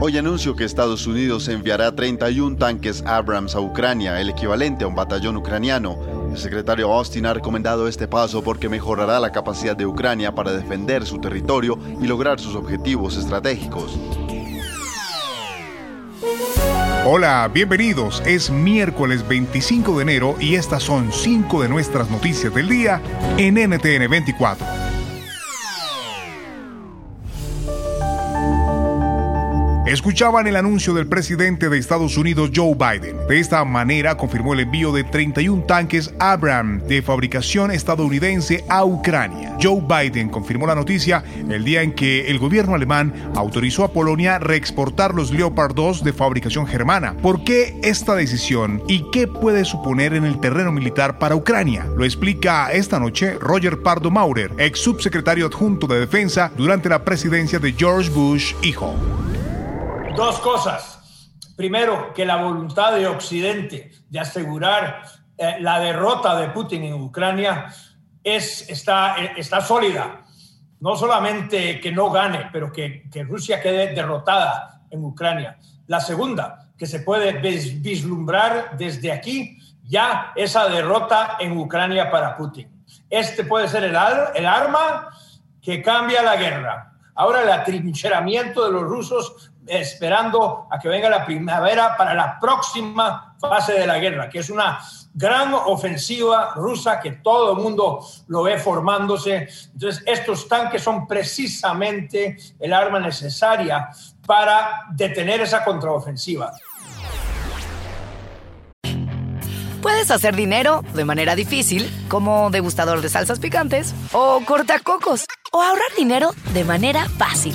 Hoy anuncio que Estados Unidos enviará 31 tanques Abrams a Ucrania, el equivalente a un batallón ucraniano. El secretario Austin ha recomendado este paso porque mejorará la capacidad de Ucrania para defender su territorio y lograr sus objetivos estratégicos. Hola, bienvenidos. Es miércoles 25 de enero y estas son cinco de nuestras noticias del día en NTN 24. Escuchaban el anuncio del presidente de Estados Unidos Joe Biden. De esta manera confirmó el envío de 31 tanques Abram de fabricación estadounidense a Ucrania. Joe Biden confirmó la noticia el día en que el gobierno alemán autorizó a Polonia reexportar los Leopard 2 de fabricación germana. ¿Por qué esta decisión y qué puede suponer en el terreno militar para Ucrania? Lo explica esta noche Roger Pardo Maurer, ex subsecretario adjunto de defensa durante la presidencia de George Bush hijo. Dos cosas. Primero, que la voluntad de Occidente de asegurar eh, la derrota de Putin en Ucrania es, está, eh, está sólida. No solamente que no gane, pero que, que Rusia quede derrotada en Ucrania. La segunda, que se puede vislumbrar desde aquí ya esa derrota en Ucrania para Putin. Este puede ser el, el arma que cambia la guerra. Ahora el atrincheramiento de los rusos esperando a que venga la primavera para la próxima fase de la guerra, que es una gran ofensiva rusa que todo el mundo lo ve formándose. Entonces, estos tanques son precisamente el arma necesaria para detener esa contraofensiva. Puedes hacer dinero de manera difícil, como degustador de salsas picantes, o cortacocos, o ahorrar dinero de manera fácil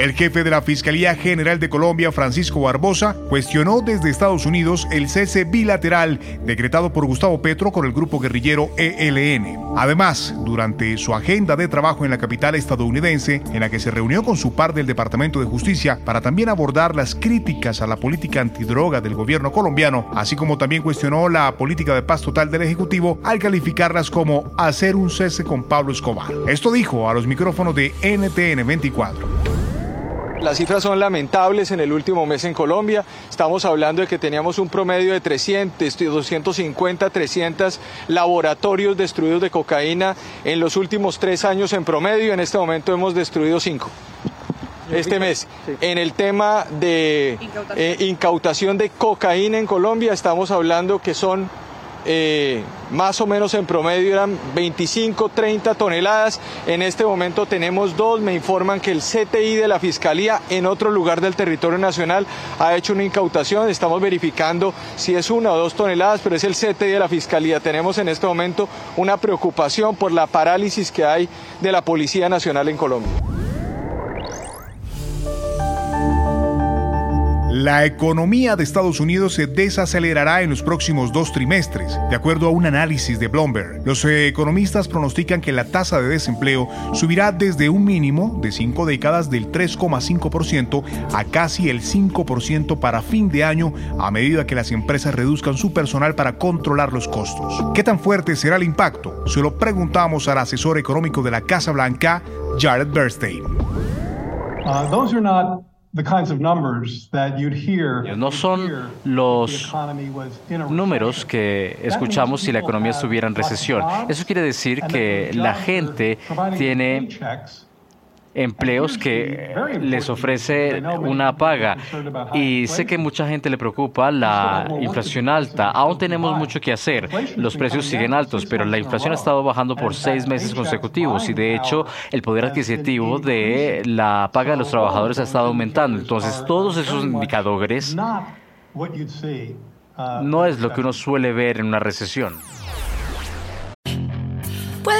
El jefe de la Fiscalía General de Colombia, Francisco Barbosa, cuestionó desde Estados Unidos el cese bilateral decretado por Gustavo Petro con el grupo guerrillero ELN. Además, durante su agenda de trabajo en la capital estadounidense, en la que se reunió con su par del Departamento de Justicia para también abordar las críticas a la política antidroga del gobierno colombiano, así como también cuestionó la política de paz total del Ejecutivo al calificarlas como hacer un cese con Pablo Escobar. Esto dijo a los micrófonos de NTN 24. Las cifras son lamentables en el último mes en Colombia. Estamos hablando de que teníamos un promedio de 300, 250, 300 laboratorios destruidos de cocaína en los últimos tres años en promedio. En este momento hemos destruido cinco este mes. En el tema de eh, incautación de cocaína en Colombia estamos hablando que son eh, más o menos en promedio eran 25, 30 toneladas. En este momento tenemos dos. Me informan que el CTI de la Fiscalía en otro lugar del territorio nacional ha hecho una incautación. Estamos verificando si es una o dos toneladas, pero es el CTI de la Fiscalía. Tenemos en este momento una preocupación por la parálisis que hay de la Policía Nacional en Colombia. La economía de Estados Unidos se desacelerará en los próximos dos trimestres, de acuerdo a un análisis de Bloomberg. Los economistas pronostican que la tasa de desempleo subirá desde un mínimo de cinco décadas del 3,5% a casi el 5% para fin de año a medida que las empresas reduzcan su personal para controlar los costos. ¿Qué tan fuerte será el impacto? Se lo preguntamos al asesor económico de la Casa Blanca, Jared Bernstein. Uh, those are not no son los números que escuchamos si la economía estuviera en recesión. Eso quiere decir que la gente tiene empleos que les ofrece una paga. Y sé que mucha gente le preocupa la inflación alta. Aún tenemos mucho que hacer. Los precios siguen altos, pero la inflación ha estado bajando por seis meses consecutivos y de hecho el poder adquisitivo de la paga de los trabajadores ha estado aumentando. Entonces todos esos indicadores no es lo que uno suele ver en una recesión.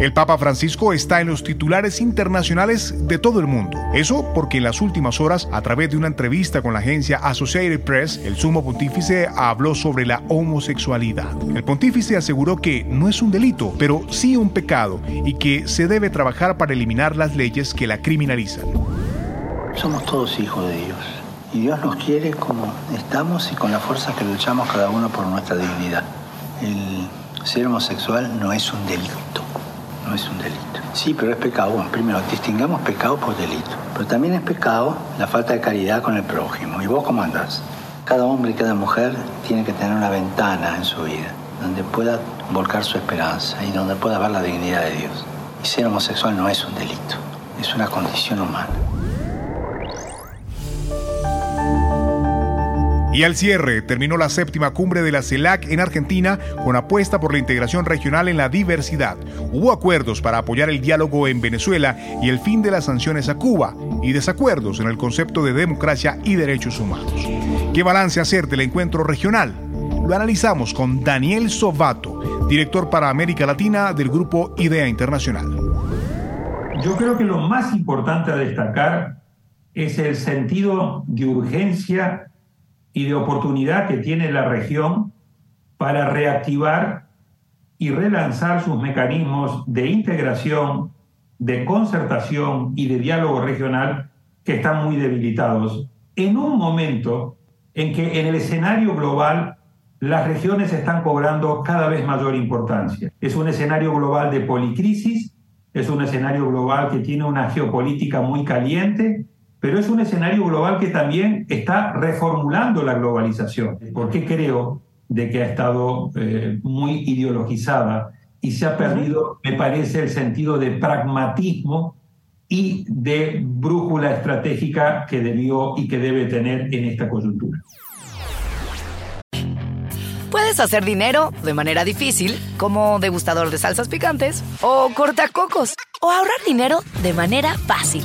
El Papa Francisco está en los titulares internacionales de todo el mundo. Eso porque en las últimas horas, a través de una entrevista con la agencia Associated Press, el sumo pontífice habló sobre la homosexualidad. El pontífice aseguró que no es un delito, pero sí un pecado y que se debe trabajar para eliminar las leyes que la criminalizan. Somos todos hijos de Dios y Dios nos quiere como estamos y con la fuerza que luchamos cada uno por nuestra dignidad. El ser homosexual no es un delito no es un delito. Sí, pero es pecado. Bueno, primero, distingamos pecado por delito. Pero también es pecado la falta de caridad con el prójimo. ¿Y vos cómo andás? Cada hombre y cada mujer tiene que tener una ventana en su vida donde pueda volcar su esperanza y donde pueda ver la dignidad de Dios. Y ser homosexual no es un delito, es una condición humana. Y al cierre terminó la séptima cumbre de la CELAC en Argentina con apuesta por la integración regional en la diversidad. Hubo acuerdos para apoyar el diálogo en Venezuela y el fin de las sanciones a Cuba y desacuerdos en el concepto de democracia y derechos humanos. ¿Qué balance hacer del encuentro regional? Lo analizamos con Daniel Sovato, director para América Latina del grupo IDEA Internacional. Yo creo que lo más importante a destacar es el sentido de urgencia y de oportunidad que tiene la región para reactivar y relanzar sus mecanismos de integración, de concertación y de diálogo regional que están muy debilitados. En un momento en que en el escenario global las regiones están cobrando cada vez mayor importancia. Es un escenario global de policrisis, es un escenario global que tiene una geopolítica muy caliente pero es un escenario global que también está reformulando la globalización, porque creo de que ha estado eh, muy ideologizada y se ha perdido, me parece, el sentido de pragmatismo y de brújula estratégica que debió y que debe tener en esta coyuntura. Puedes hacer dinero de manera difícil, como degustador de salsas picantes, o cortacocos, o ahorrar dinero de manera fácil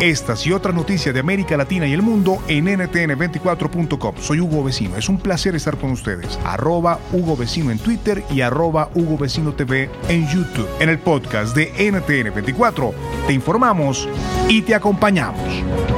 Estas y otras noticias de América Latina y el mundo en ntn24.com. Soy Hugo Vecino. Es un placer estar con ustedes. Arroba Hugo Vecino en Twitter y arroba Hugo Vecino TV en YouTube. En el podcast de NTN24 te informamos y te acompañamos.